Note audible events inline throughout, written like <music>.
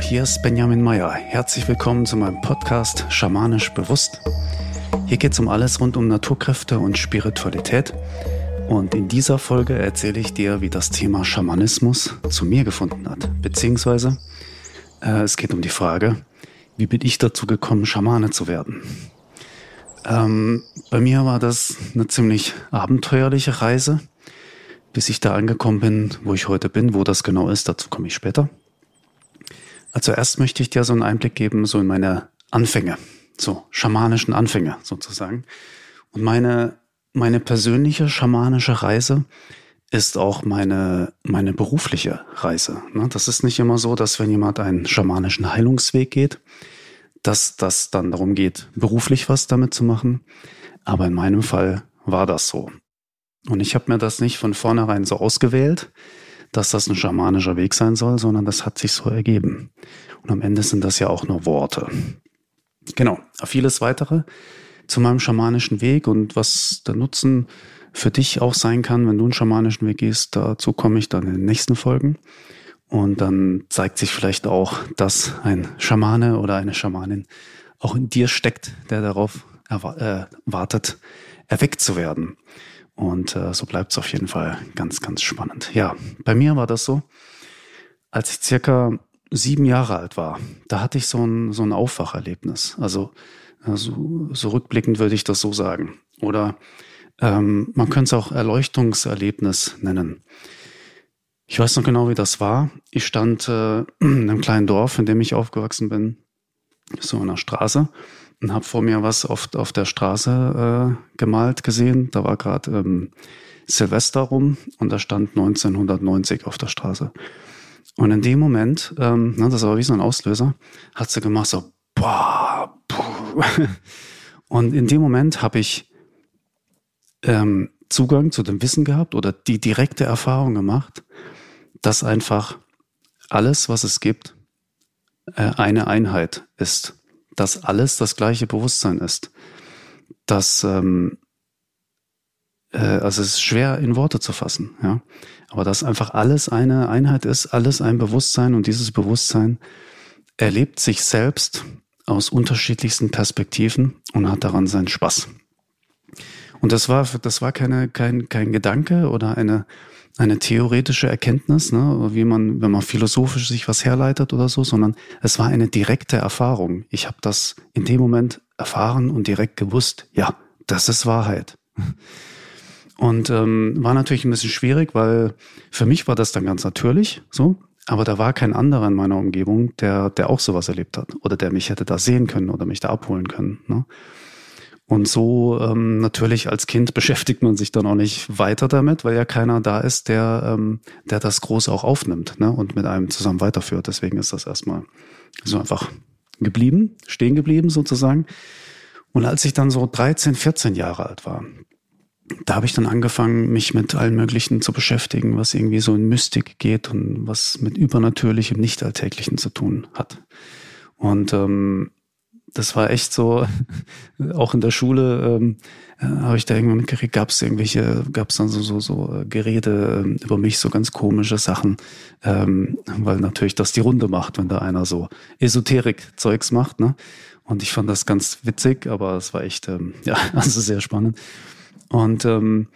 Hier ist Benjamin Meyer. Herzlich willkommen zu meinem Podcast Schamanisch Bewusst. Hier geht es um alles rund um Naturkräfte und Spiritualität. Und in dieser Folge erzähle ich dir, wie das Thema Schamanismus zu mir gefunden hat. Beziehungsweise äh, es geht um die Frage, wie bin ich dazu gekommen, Schamane zu werden? Ähm, bei mir war das eine ziemlich abenteuerliche Reise, bis ich da angekommen bin, wo ich heute bin. Wo das genau ist, dazu komme ich später. Also erst möchte ich dir so einen Einblick geben, so in meine Anfänge, so schamanischen Anfänge sozusagen. Und meine, meine persönliche schamanische Reise ist auch meine, meine berufliche Reise. Ne? Das ist nicht immer so, dass wenn jemand einen schamanischen Heilungsweg geht, dass das dann darum geht, beruflich was damit zu machen. Aber in meinem Fall war das so. Und ich habe mir das nicht von vornherein so ausgewählt, dass das ein schamanischer Weg sein soll, sondern das hat sich so ergeben. Und am Ende sind das ja auch nur Worte. Genau, vieles weitere zu meinem schamanischen Weg und was der Nutzen für dich auch sein kann, wenn du einen schamanischen Weg gehst, dazu komme ich dann in den nächsten Folgen. Und dann zeigt sich vielleicht auch, dass ein Schamane oder eine Schamanin auch in dir steckt, der darauf äh, wartet, erweckt zu werden. Und äh, so bleibt es auf jeden Fall ganz, ganz spannend. Ja, bei mir war das so, als ich circa sieben Jahre alt war, da hatte ich so ein, so ein Aufwacherlebnis. Also so, so rückblickend würde ich das so sagen. Oder ähm, man könnte es auch Erleuchtungserlebnis nennen. Ich weiß noch genau, wie das war. Ich stand äh, <clears throat> in einem kleinen Dorf, in dem ich aufgewachsen bin, so in der Straße und habe vor mir was auf, auf der Straße äh, gemalt gesehen. Da war gerade ähm, Silvester rum und da stand 1990 auf der Straße. Und in dem Moment, ähm, ne, das war wie so ein Auslöser, hat sie gemacht so, boah, puh. <laughs> Und in dem Moment habe ich ähm, Zugang zu dem Wissen gehabt oder die direkte Erfahrung gemacht, dass einfach alles, was es gibt, äh, eine Einheit ist dass alles das gleiche Bewusstsein ist. Dass, ähm, äh, also es ist schwer in Worte zu fassen, ja. Aber dass einfach alles eine Einheit ist, alles ein Bewusstsein und dieses Bewusstsein erlebt sich selbst aus unterschiedlichsten Perspektiven und hat daran seinen Spaß. Und das war, das war keine, kein, kein Gedanke oder eine, eine theoretische Erkenntnis, ne, wie man, wenn man philosophisch sich was herleitet oder so, sondern es war eine direkte Erfahrung. Ich habe das in dem Moment erfahren und direkt gewusst, ja, das ist Wahrheit. Und ähm, war natürlich ein bisschen schwierig, weil für mich war das dann ganz natürlich so, aber da war kein anderer in meiner Umgebung, der, der auch sowas erlebt hat oder der mich hätte da sehen können oder mich da abholen können. Ne? Und so ähm, natürlich als Kind beschäftigt man sich dann auch nicht weiter damit, weil ja keiner da ist, der, ähm, der das Große auch aufnimmt ne, und mit einem zusammen weiterführt. Deswegen ist das erstmal so einfach geblieben, stehen geblieben sozusagen. Und als ich dann so 13, 14 Jahre alt war, da habe ich dann angefangen, mich mit allen möglichen zu beschäftigen, was irgendwie so in Mystik geht und was mit Übernatürlichem, Nicht-Alltäglichen zu tun hat. Und ähm, das war echt so, <laughs> auch in der Schule ähm, äh, habe ich da irgendwann mitgekriegt, gab es irgendwelche, gab es dann so, so, so äh, Gerede äh, über mich, so ganz komische Sachen, ähm, weil natürlich das die Runde macht, wenn da einer so Esoterik-Zeugs macht, ne? Und ich fand das ganz witzig, aber es war echt, ähm, <laughs> ja, also sehr spannend. Und ähm,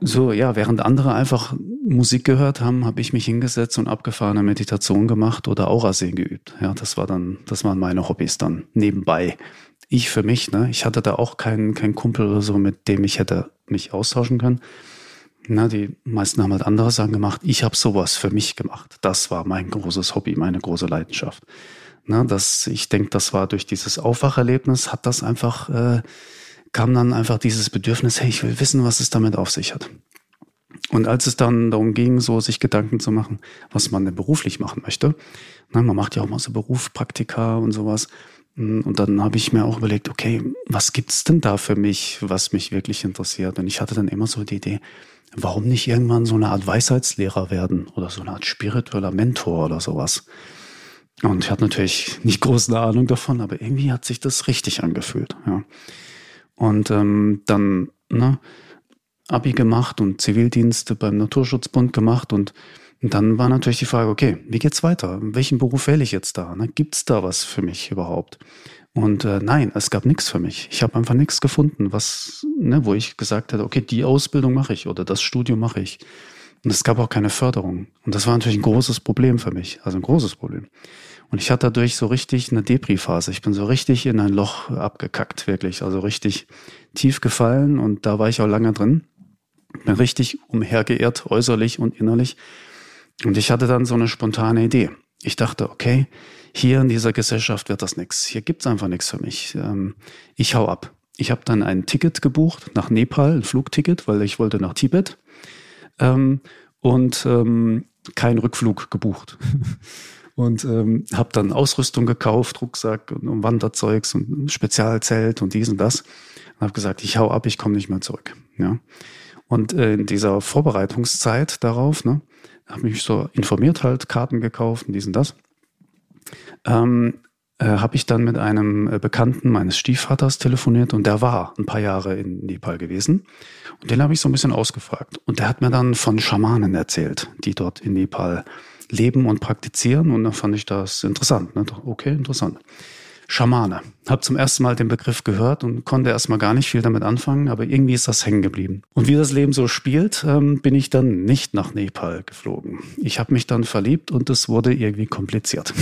so, ja, während andere einfach Musik gehört haben, habe ich mich hingesetzt und abgefahrene Meditation gemacht oder Aurasehen geübt. Ja, das war dann, das waren meine Hobbys dann nebenbei. Ich für mich, ne, ich hatte da auch keinen, keinen Kumpel oder so, mit dem ich hätte mich austauschen können. Na, die meisten haben halt andere Sachen gemacht. Ich habe sowas für mich gemacht. Das war mein großes Hobby, meine große Leidenschaft. Na, das, ich denke, das war durch dieses Aufwacherlebnis, hat das einfach äh, kam dann einfach dieses Bedürfnis, hey, ich will wissen, was es damit auf sich hat. Und als es dann darum ging, so sich Gedanken zu machen, was man denn beruflich machen möchte, na, man macht ja auch mal so Berufspraktika und sowas. Und dann habe ich mir auch überlegt, okay, was gibt's denn da für mich, was mich wirklich interessiert? Und ich hatte dann immer so die Idee, warum nicht irgendwann so eine Art Weisheitslehrer werden oder so eine Art spiritueller Mentor oder sowas. Und ich hatte natürlich nicht große Ahnung davon, aber irgendwie hat sich das richtig angefühlt. Ja. Und ähm, dann ne, Abi gemacht und Zivildienste beim Naturschutzbund gemacht und Und dann war natürlich die Frage, okay, wie geht's weiter? Welchen Beruf wähle ich jetzt da? Ne? Gibt's da was für mich überhaupt? Und äh, nein, es gab nichts für mich. Ich habe einfach nichts gefunden, was, ne, wo ich gesagt hätte, okay, die Ausbildung mache ich oder das Studium mache ich. Und es gab auch keine Förderung. Und das war natürlich ein großes Problem für mich, also ein großes Problem. Und ich hatte dadurch so richtig eine Depri-Phase. Ich bin so richtig in ein Loch abgekackt, wirklich. Also richtig tief gefallen und da war ich auch lange drin. Bin richtig umhergeirrt, äußerlich und innerlich. Und ich hatte dann so eine spontane Idee. Ich dachte, okay, hier in dieser Gesellschaft wird das nichts. Hier gibt's einfach nichts für mich. Ähm, ich hau ab. Ich habe dann ein Ticket gebucht nach Nepal, ein Flugticket, weil ich wollte nach Tibet. Ähm, und ähm, kein Rückflug gebucht. <laughs> und ähm, habe dann Ausrüstung gekauft, Rucksack und, und Wanderzeugs und Spezialzelt und dies und das. Und habe gesagt, ich hau ab, ich komme nicht mehr zurück. Ja. Und äh, in dieser Vorbereitungszeit darauf, ne, habe mich so informiert, halt Karten gekauft und dies und das. Ähm, äh, habe ich dann mit einem äh, Bekannten meines Stiefvaters telefoniert und der war ein paar Jahre in Nepal gewesen. Und den habe ich so ein bisschen ausgefragt. Und der hat mir dann von Schamanen erzählt, die dort in Nepal leben und praktizieren. Und dann fand ich das interessant. Ne? Okay, interessant. Schamane. Hab zum ersten Mal den Begriff gehört und konnte erstmal gar nicht viel damit anfangen, aber irgendwie ist das hängen geblieben. Und wie das Leben so spielt, ähm, bin ich dann nicht nach Nepal geflogen. Ich habe mich dann verliebt und es wurde irgendwie kompliziert.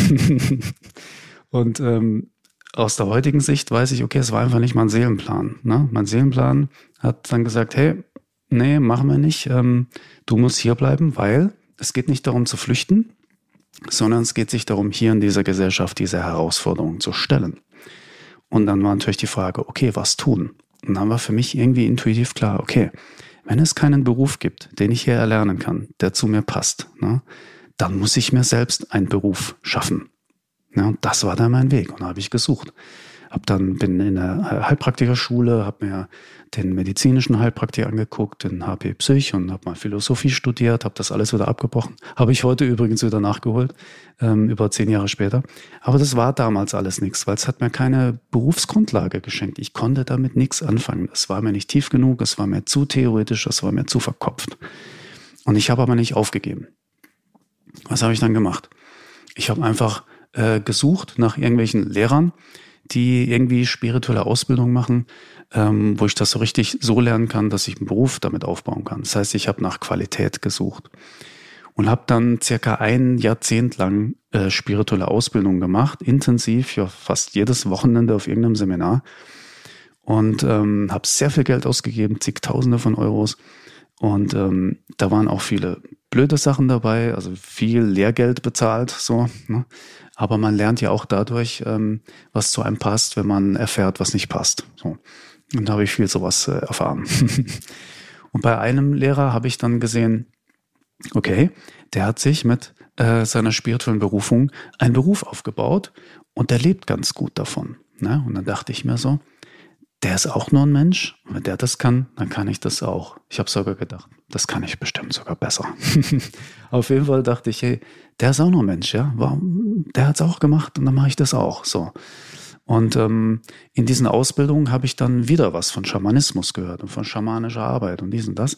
<laughs> und ähm, aus der heutigen Sicht weiß ich, okay, es war einfach nicht mein Seelenplan. Ne? Mein Seelenplan hat dann gesagt, hey, nee, machen wir nicht. Ähm, du musst hier bleiben, weil es geht nicht darum zu flüchten, sondern es geht sich darum, hier in dieser Gesellschaft diese Herausforderungen zu stellen. Und dann war natürlich die Frage, okay, was tun? Und dann war für mich irgendwie intuitiv klar, okay, wenn es keinen Beruf gibt, den ich hier erlernen kann, der zu mir passt, ne, dann muss ich mir selbst einen Beruf schaffen. Ja, und das war dann mein Weg und da habe ich gesucht. Hab dann bin in der Heilpraktikerschule, habe mir den medizinischen Heilpraktiker angeguckt, den HP Psych und habe mal Philosophie studiert, habe das alles wieder abgebrochen. Habe ich heute übrigens wieder nachgeholt, ähm, über zehn Jahre später. Aber das war damals alles nichts, weil es hat mir keine Berufsgrundlage geschenkt. Ich konnte damit nichts anfangen. Es war mir nicht tief genug, es war mir zu theoretisch, es war mir zu verkopft. Und ich habe aber nicht aufgegeben. Was habe ich dann gemacht? Ich habe einfach äh, gesucht nach irgendwelchen Lehrern, die irgendwie spirituelle Ausbildung machen, ähm, wo ich das so richtig so lernen kann, dass ich einen Beruf damit aufbauen kann. Das heißt, ich habe nach Qualität gesucht und habe dann circa ein Jahrzehnt lang äh, spirituelle Ausbildung gemacht, intensiv, ja fast jedes Wochenende auf irgendeinem Seminar und ähm, habe sehr viel Geld ausgegeben, zigtausende von Euros und ähm, da waren auch viele blöde Sachen dabei, also viel Lehrgeld bezahlt, so. Ne? Aber man lernt ja auch dadurch, ähm, was zu einem passt, wenn man erfährt, was nicht passt. So. Und da habe ich viel sowas äh, erfahren. <laughs> und bei einem Lehrer habe ich dann gesehen, okay, der hat sich mit äh, seiner spirituellen Berufung einen Beruf aufgebaut und der lebt ganz gut davon. Ne? Und dann dachte ich mir so, der ist auch nur ein Mensch. Und wenn der das kann, dann kann ich das auch. Ich habe sogar gedacht, das kann ich bestimmt sogar besser. <laughs> Auf jeden Fall dachte ich, hey, der ist auch nur ein Mensch, ja. Warum? Der hat es auch gemacht und dann mache ich das auch. So. Und ähm, in diesen Ausbildungen habe ich dann wieder was von Schamanismus gehört und von schamanischer Arbeit und dies und das.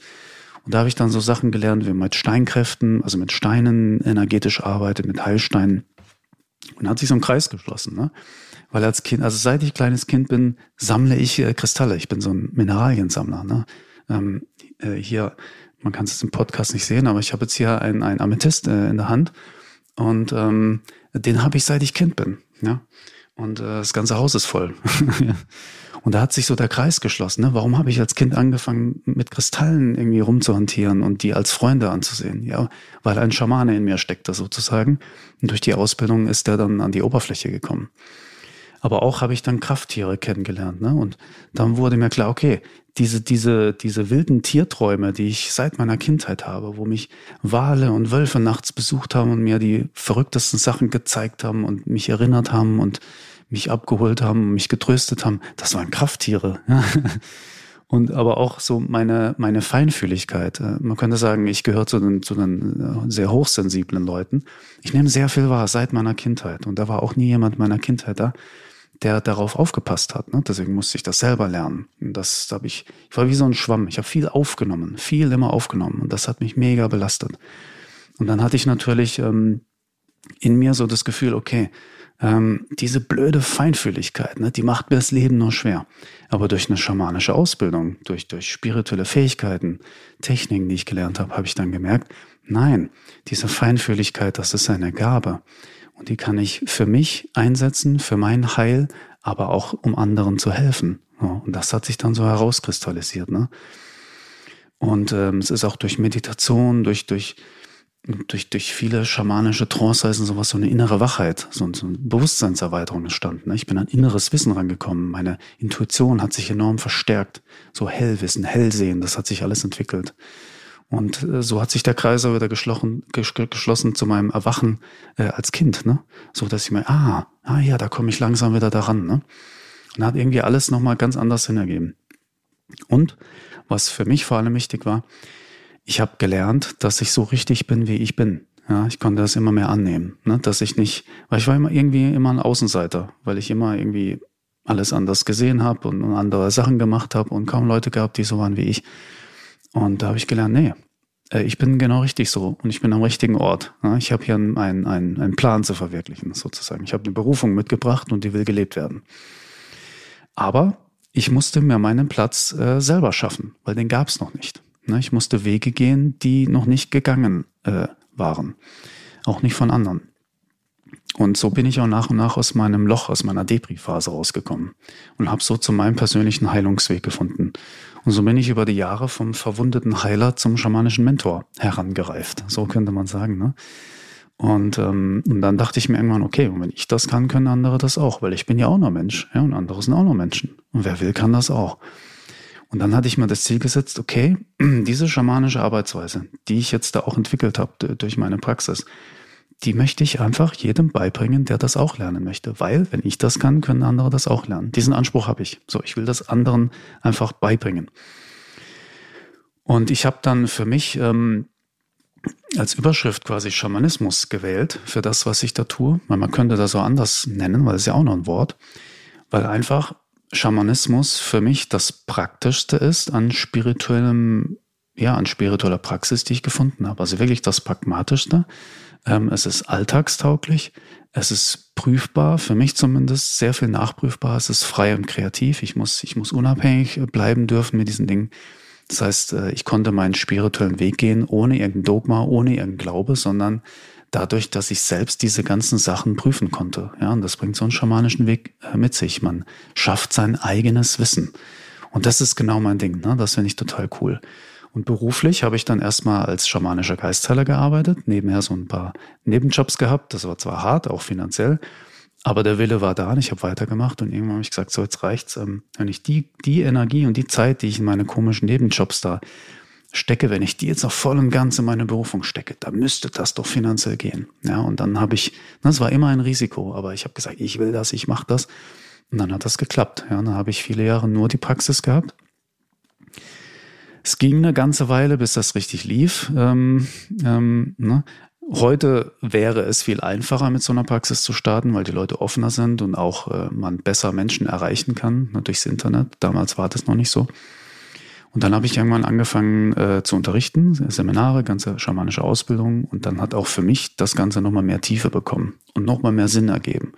Und da habe ich dann so Sachen gelernt, wie man mit Steinkräften, also mit Steinen energetisch arbeitet, mit Heilsteinen. Und hat sich so ein Kreis geschlossen. Ne? Weil als Kind, also seit ich kleines Kind bin, sammle ich äh, Kristalle. Ich bin so ein Mineraliensammler. Ne? Ähm, äh, hier, man kann es im Podcast nicht sehen, aber ich habe jetzt hier einen, einen Amethyst äh, in der Hand. Und ähm, den habe ich seit ich Kind bin. Ja? Und äh, das ganze Haus ist voll. <laughs> und da hat sich so der Kreis geschlossen. Ne? Warum habe ich als Kind angefangen, mit Kristallen irgendwie rumzuhantieren und die als Freunde anzusehen? Ja, weil ein Schamane in mir steckte sozusagen. Und durch die Ausbildung ist der dann an die Oberfläche gekommen. Aber auch habe ich dann Krafttiere kennengelernt. Ne? Und dann wurde mir klar, okay, diese, diese, diese wilden Tierträume, die ich seit meiner Kindheit habe, wo mich Wale und Wölfe nachts besucht haben und mir die verrücktesten Sachen gezeigt haben und mich erinnert haben und mich abgeholt haben, mich getröstet haben, das waren Krafttiere. Ja? <laughs> Und aber auch so meine, meine Feinfühligkeit. Äh, man könnte sagen, ich gehöre zu den, zu den äh, sehr hochsensiblen Leuten. Ich nehme sehr viel wahr seit meiner Kindheit. Und da war auch nie jemand meiner Kindheit da, der darauf aufgepasst hat. Ne? Deswegen musste ich das selber lernen. Und das habe ich, ich war wie so ein Schwamm. Ich habe viel aufgenommen, viel immer aufgenommen. Und das hat mich mega belastet. Und dann hatte ich natürlich ähm, in mir so das Gefühl, okay, ähm, diese blöde Feinfühligkeit, ne, die macht mir das Leben nur schwer. Aber durch eine schamanische Ausbildung, durch, durch spirituelle Fähigkeiten, Techniken, die ich gelernt habe, habe ich dann gemerkt, nein, diese Feinfühligkeit, das ist eine Gabe. Und die kann ich für mich einsetzen, für mein Heil, aber auch um anderen zu helfen. Und das hat sich dann so herauskristallisiert. Ne? Und ähm, es ist auch durch Meditation, durch, durch durch, durch viele schamanische Trance-Reisen sowas, so eine innere Wachheit, so, so eine Bewusstseinserweiterung entstanden. Ne? Ich bin an inneres Wissen rangekommen. Meine Intuition hat sich enorm verstärkt. So Hellwissen, Hellsehen, das hat sich alles entwickelt. Und äh, so hat sich der Kreis auch wieder geschlossen, geschlossen zu meinem Erwachen äh, als Kind, ne? So dass ich mir, ah, ah ja, da komme ich langsam wieder daran, ne? Und hat irgendwie alles nochmal ganz anders Sinn ergeben. Und was für mich vor allem wichtig war, ich habe gelernt, dass ich so richtig bin, wie ich bin. Ja, ich konnte das immer mehr annehmen, ne? dass ich nicht, weil ich war immer irgendwie immer ein Außenseiter, weil ich immer irgendwie alles anders gesehen habe und andere Sachen gemacht habe und kaum Leute gab, die so waren wie ich. Und da habe ich gelernt, nee, äh, ich bin genau richtig so und ich bin am richtigen Ort. Ich habe hier einen, einen, einen Plan zu verwirklichen, sozusagen. Ich habe eine Berufung mitgebracht und die will gelebt werden. Aber ich musste mir meinen Platz äh, selber schaffen, weil den gab es noch nicht. Ne, ich musste Wege gehen, die noch nicht gegangen äh, waren. Auch nicht von anderen. Und so bin ich auch nach und nach aus meinem Loch, aus meiner Depri-Phase rausgekommen und habe so zu meinem persönlichen Heilungsweg gefunden. Und so bin ich über die Jahre vom verwundeten Heiler zum schamanischen Mentor herangereift. So könnte man sagen. Ne? Und, ähm, und dann dachte ich mir irgendwann, okay, und wenn ich das kann, können andere das auch, weil ich bin ja auch nur Mensch, ja, und andere sind auch nur Menschen. Und wer will, kann das auch. Und dann hatte ich mir das Ziel gesetzt, okay, <clears throat> diese schamanische Arbeitsweise, die ich jetzt da auch entwickelt habe durch meine Praxis, die möchte ich einfach jedem beibringen, der das auch lernen möchte. Weil, wenn ich das kann, können andere das auch lernen. Diesen Anspruch habe ich. So, ich will das anderen einfach beibringen. Und ich habe dann für mich ähm, als Überschrift quasi Schamanismus gewählt für das, was ich da tue. Man könnte das so anders nennen, weil es ja auch noch ein Wort. Weil einfach Schamanismus für mich das Praktischste ist an spirituellem, ja, an spiritueller Praxis, die ich gefunden habe. Also wirklich das Pragmatischste. Ähm, es ist alltagstauglich. Es ist prüfbar, für mich zumindest sehr viel nachprüfbar. Es ist frei und kreativ. Ich muss, ich muss unabhängig bleiben dürfen mit diesen Dingen. Das heißt, äh, ich konnte meinen spirituellen Weg gehen, ohne irgendein Dogma, ohne irgendein Glaube, sondern dadurch, dass ich selbst diese ganzen Sachen prüfen konnte. Ja, und das bringt so einen schamanischen Weg äh, mit sich. Man schafft sein eigenes Wissen. Und das ist genau mein Ding. Ne? Das finde ich total cool. Und beruflich habe ich dann erstmal als schamanischer Geistheiler gearbeitet, nebenher so ein paar Nebenjobs gehabt. Das war zwar hart, auch finanziell, aber der Wille war da und ich habe weitergemacht und irgendwann habe ich gesagt, so jetzt reicht's. Ähm, wenn ich die, die Energie und die Zeit, die ich in meine komischen Nebenjobs da stecke, wenn ich die jetzt auch voll und ganz in meine Berufung stecke, dann müsste das doch finanziell gehen. Ja, und dann habe ich, das war immer ein Risiko, aber ich habe gesagt, ich will das, ich mache das. Und dann hat das geklappt. Ja, dann habe ich viele Jahre nur die Praxis gehabt. Es ging eine ganze Weile, bis das richtig lief. Ähm, ähm, ne? Heute wäre es viel einfacher, mit so einer Praxis zu starten, weil die Leute offener sind und auch äh, man besser Menschen erreichen kann ne, durchs Internet. Damals war das noch nicht so. Und dann habe ich irgendwann angefangen äh, zu unterrichten, Seminare, ganze schamanische Ausbildung. Und dann hat auch für mich das Ganze nochmal mehr Tiefe bekommen und nochmal mehr Sinn ergeben.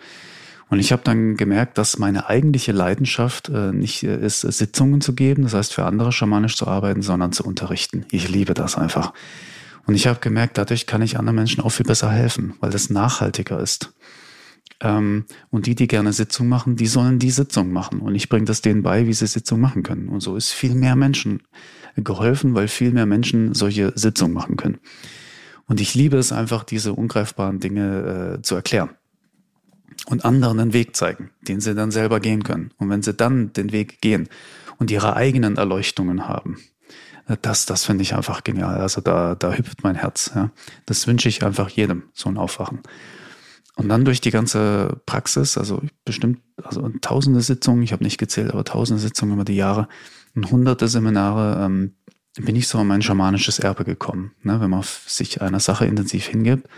Und ich habe dann gemerkt, dass meine eigentliche Leidenschaft äh, nicht äh, ist, Sitzungen zu geben, das heißt für andere schamanisch zu arbeiten, sondern zu unterrichten. Ich liebe das einfach. Und ich habe gemerkt, dadurch kann ich anderen Menschen auch viel besser helfen, weil das nachhaltiger ist. Ähm, und die, die gerne Sitzung machen, die sollen die Sitzung machen. Und ich bringe das denen bei, wie sie Sitzung machen können. Und so ist viel mehr Menschen geholfen, weil viel mehr Menschen solche Sitzungen machen können. Und ich liebe es einfach, diese ungreifbaren Dinge äh, zu erklären und anderen einen Weg zeigen, den sie dann selber gehen können. Und wenn sie dann den Weg gehen und ihre eigenen Erleuchtungen haben, das, das finde ich einfach genial. Also da, da hüpft mein Herz. Ja. Das wünsche ich einfach jedem, so ein Aufwachen. Und dann durch die ganze Praxis, also bestimmt, also tausende Sitzungen, ich habe nicht gezählt, aber tausende Sitzungen über die Jahre und hunderte Seminare, ähm, bin ich so an mein schamanisches Erbe gekommen. Ne? Wenn man sich einer Sache intensiv hingibt,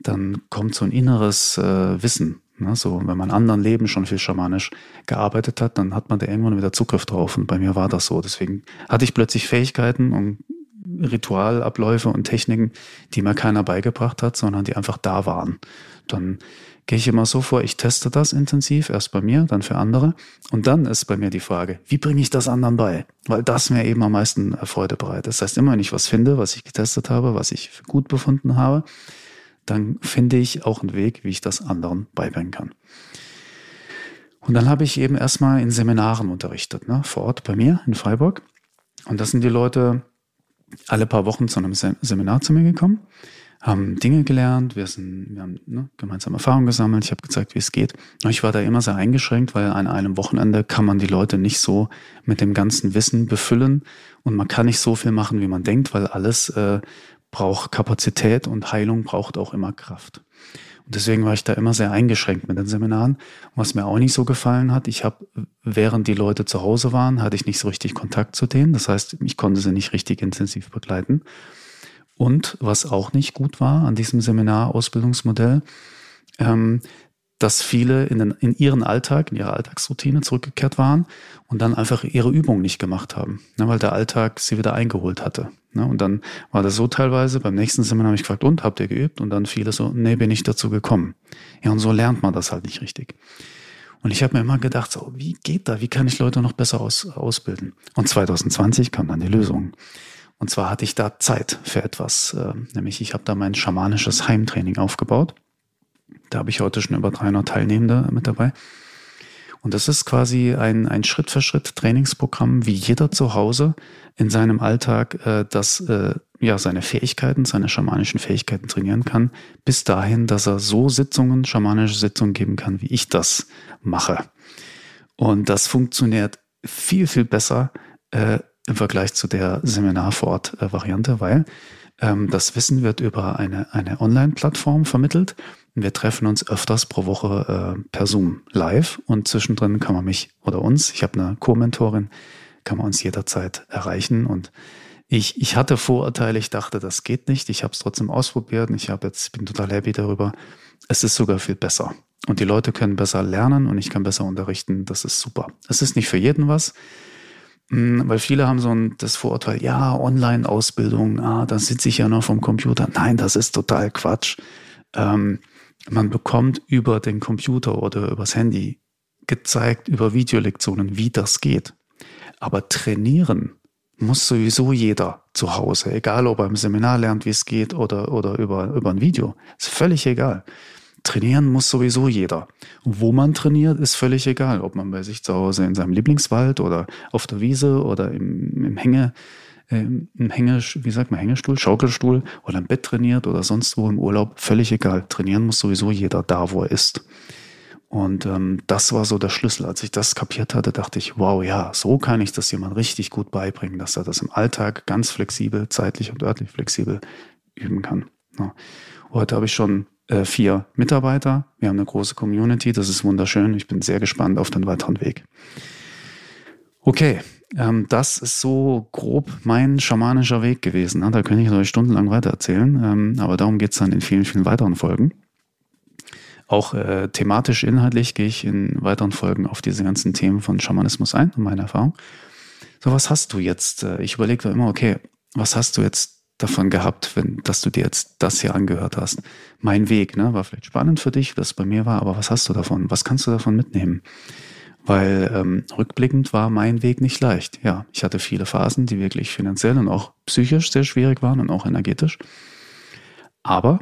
dann kommt so ein inneres äh, Wissen. Ne? So, wenn man in anderen Leben schon viel schamanisch gearbeitet hat, dann hat man da irgendwann wieder Zugriff drauf. Und bei mir war das so. Deswegen hatte ich plötzlich Fähigkeiten und Ritualabläufe und Techniken, die mir keiner beigebracht hat, sondern die einfach da waren. Dann gehe ich immer so vor, ich teste das intensiv, erst bei mir, dann für andere. Und dann ist bei mir die Frage, wie bringe ich das anderen bei? Weil das mir eben am meisten Freude bereitet. Das heißt, immer wenn ich was finde, was ich getestet habe, was ich gut befunden habe, dann finde ich auch einen Weg, wie ich das anderen beibringen kann. Und dann habe ich eben erstmal in Seminaren unterrichtet, ne, vor Ort bei mir in Freiburg. Und das sind die Leute alle paar Wochen zu einem Seminar zu mir gekommen haben Dinge gelernt, wir, sind, wir haben ne, gemeinsam Erfahrungen gesammelt, ich habe gezeigt, wie es geht. Ich war da immer sehr eingeschränkt, weil an einem Wochenende kann man die Leute nicht so mit dem ganzen Wissen befüllen und man kann nicht so viel machen, wie man denkt, weil alles äh, braucht Kapazität und Heilung braucht auch immer Kraft. Und deswegen war ich da immer sehr eingeschränkt mit den Seminaren. Was mir auch nicht so gefallen hat, ich habe, während die Leute zu Hause waren, hatte ich nicht so richtig Kontakt zu denen. Das heißt, ich konnte sie nicht richtig intensiv begleiten. Und was auch nicht gut war an diesem Seminar-Ausbildungsmodell, ähm, dass viele in, den, in ihren Alltag, in ihre Alltagsroutine zurückgekehrt waren und dann einfach ihre Übung nicht gemacht haben, ne, weil der Alltag sie wieder eingeholt hatte. Ne, und dann war das so teilweise, beim nächsten Seminar habe ich gefragt, und, habt ihr geübt? Und dann viele so, nee, bin ich dazu gekommen. Ja, und so lernt man das halt nicht richtig. Und ich habe mir immer gedacht, so, wie geht da? Wie kann ich Leute noch besser aus, ausbilden? Und 2020 kam dann die Lösung. Und zwar hatte ich da Zeit für etwas, äh, nämlich ich habe da mein schamanisches Heimtraining aufgebaut. Da habe ich heute schon über 300 Teilnehmende mit dabei. Und das ist quasi ein, ein Schritt-für-Schritt-Trainingsprogramm, wie jeder zu Hause in seinem Alltag äh, das, äh, ja, seine Fähigkeiten, seine schamanischen Fähigkeiten trainieren kann, bis dahin, dass er so Sitzungen, schamanische Sitzungen geben kann, wie ich das mache. Und das funktioniert viel, viel besser, äh, im Vergleich zu der Seminar vor Ort Variante, weil ähm, das Wissen wird über eine, eine Online-Plattform vermittelt. Wir treffen uns öfters pro Woche äh, per Zoom live und zwischendrin kann man mich oder uns, ich habe eine Co-Mentorin, kann man uns jederzeit erreichen und ich, ich hatte Vorurteile, ich dachte, das geht nicht. Ich habe es trotzdem ausprobiert und ich habe jetzt bin total happy darüber. Es ist sogar viel besser. Und die Leute können besser lernen und ich kann besser unterrichten. Das ist super. Es ist nicht für jeden was. Hm, weil viele haben so ein, das Vorurteil, ja, Online-Ausbildung, ah, da sitze ich ja noch vom Computer. Nein, das ist total Quatsch. Ähm, man bekommt über den Computer oder übers Handy gezeigt, über Videolektionen, wie das geht. Aber trainieren muss sowieso jeder zu Hause, egal ob er im Seminar lernt, wie es geht oder, oder über, über ein Video. Ist völlig egal trainieren muss sowieso jeder. Wo man trainiert, ist völlig egal. Ob man bei sich zu Hause in seinem Lieblingswald oder auf der Wiese oder im, im Hänge, im Hänge, wie sagt man, Hängestuhl, Schaukelstuhl oder im Bett trainiert oder sonst wo im Urlaub, völlig egal. Trainieren muss sowieso jeder da, wo er ist. Und ähm, das war so der Schlüssel. Als ich das kapiert hatte, dachte ich, wow, ja, so kann ich das jemand richtig gut beibringen, dass er das im Alltag ganz flexibel, zeitlich und örtlich flexibel üben kann. Ja. Heute habe ich schon äh, vier Mitarbeiter. Wir haben eine große Community. Das ist wunderschön. Ich bin sehr gespannt auf den weiteren Weg. Okay, ähm, das ist so grob mein schamanischer Weg gewesen. Da könnte ich euch stundenlang weitererzählen. Ähm, aber darum geht's dann in vielen, vielen weiteren Folgen. Auch äh, thematisch, inhaltlich gehe ich in weiteren Folgen auf diese ganzen Themen von Schamanismus ein und meine Erfahrung. So, was hast du jetzt? Äh, ich überlege da immer, okay, was hast du jetzt davon gehabt, wenn, dass du dir jetzt das hier angehört hast. Mein Weg, ne, war vielleicht spannend für dich, was bei mir war, aber was hast du davon? Was kannst du davon mitnehmen? Weil ähm, rückblickend war mein Weg nicht leicht. Ja, ich hatte viele Phasen, die wirklich finanziell und auch psychisch sehr schwierig waren und auch energetisch. Aber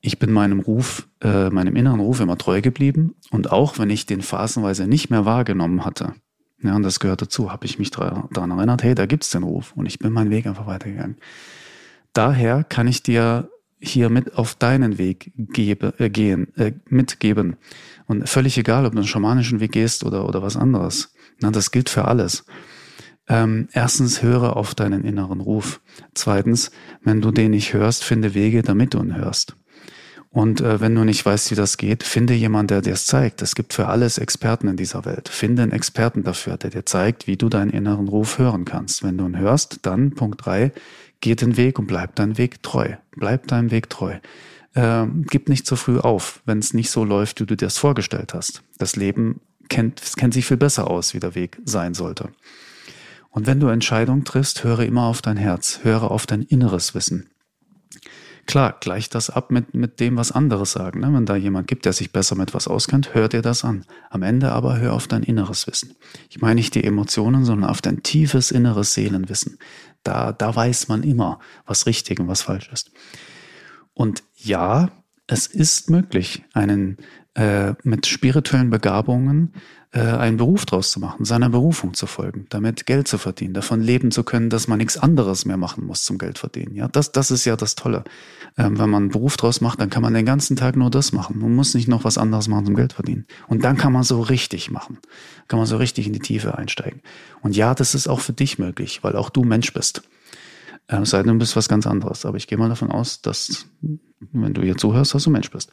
ich bin meinem Ruf, äh, meinem inneren Ruf immer treu geblieben. Und auch wenn ich den phasenweise nicht mehr wahrgenommen hatte, ja, und das gehört dazu, habe ich mich daran erinnert, hey, da gibt's den Ruf. Und ich bin meinen Weg einfach weitergegangen daher kann ich dir hier mit auf deinen Weg gebe, äh, gehen, äh, mitgeben. Und völlig egal, ob du einen schamanischen Weg gehst oder, oder was anderes. Na, das gilt für alles. Ähm, erstens, höre auf deinen inneren Ruf. Zweitens, wenn du den nicht hörst, finde Wege, damit du ihn hörst. Und äh, wenn du nicht weißt, wie das geht, finde jemanden, der dir es zeigt. Es gibt für alles Experten in dieser Welt. Finde einen Experten dafür, der dir zeigt, wie du deinen inneren Ruf hören kannst. Wenn du ihn hörst, dann Punkt drei, Geh den Weg und bleib deinem Weg treu. Bleib deinem Weg treu. Äh, gib nicht zu früh auf, wenn es nicht so läuft, wie du dir das vorgestellt hast. Das Leben kennt, kennt sich viel besser aus, wie der Weg sein sollte. Und wenn du Entscheidungen triffst, höre immer auf dein Herz, höre auf dein inneres Wissen. Klar, gleich das ab mit, mit dem, was andere sagen. Ne? Wenn da jemand gibt, der sich besser mit was auskennt, hör dir das an. Am Ende aber hör auf dein inneres Wissen. Ich meine nicht die Emotionen, sondern auf dein tiefes inneres Seelenwissen. Da, da weiß man immer, was richtig und was falsch ist. Und ja, es ist möglich, einen äh, mit spirituellen Begabungen äh, einen Beruf draus zu machen, seiner Berufung zu folgen, damit Geld zu verdienen, davon leben zu können, dass man nichts anderes mehr machen muss zum Geld verdienen. Ja, das, das ist ja das Tolle. Ähm, wenn man einen Beruf draus macht, dann kann man den ganzen Tag nur das machen. Man muss nicht noch was anderes machen zum Geld verdienen. Und dann kann man so richtig machen. Kann man so richtig in die Tiefe einsteigen. Und ja, das ist auch für dich möglich, weil auch du Mensch bist. Ähm, sei denn, du bist was ganz anderes. Aber ich gehe mal davon aus, dass, wenn du hier zuhörst, dass du Mensch bist.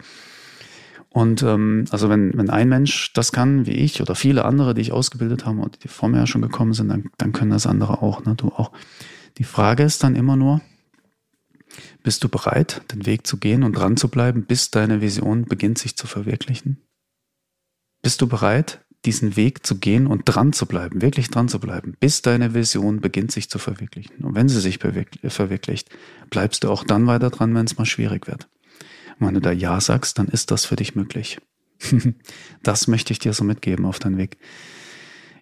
Und ähm, also wenn, wenn ein Mensch das kann, wie ich oder viele andere, die ich ausgebildet habe und die vor mir ja schon gekommen sind, dann, dann können das andere auch, ne? Du auch. Die Frage ist dann immer nur, bist du bereit, den Weg zu gehen und dran zu bleiben, bis deine Vision beginnt sich zu verwirklichen? Bist du bereit, diesen Weg zu gehen und dran zu bleiben, wirklich dran zu bleiben, bis deine Vision beginnt sich zu verwirklichen? Und wenn sie sich verwirklicht, bleibst du auch dann weiter dran, wenn es mal schwierig wird. Wenn du da Ja sagst, dann ist das für dich möglich. <laughs> das möchte ich dir so mitgeben auf deinen Weg.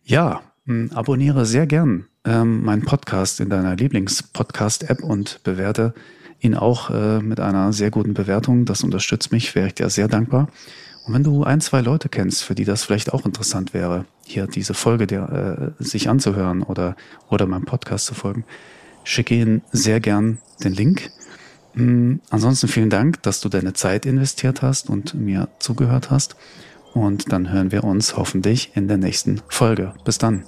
Ja, hm, abonniere sehr gern ähm, meinen Podcast in deiner Lieblings-Podcast-App und bewerte ihn auch äh, mit einer sehr guten Bewertung. Das unterstützt mich, wäre ich dir sehr dankbar. Und wenn du ein, zwei Leute kennst, für die das vielleicht auch interessant wäre, hier diese Folge der, äh, sich anzuhören oder, oder meinem Podcast zu folgen, schicke ihnen sehr gern den Link. Mm, ansonsten vielen Dank, dass du deine Zeit investiert hast und mir zugehört hast. Und dann hören wir uns hoffentlich in der nächsten Folge. Bis dann.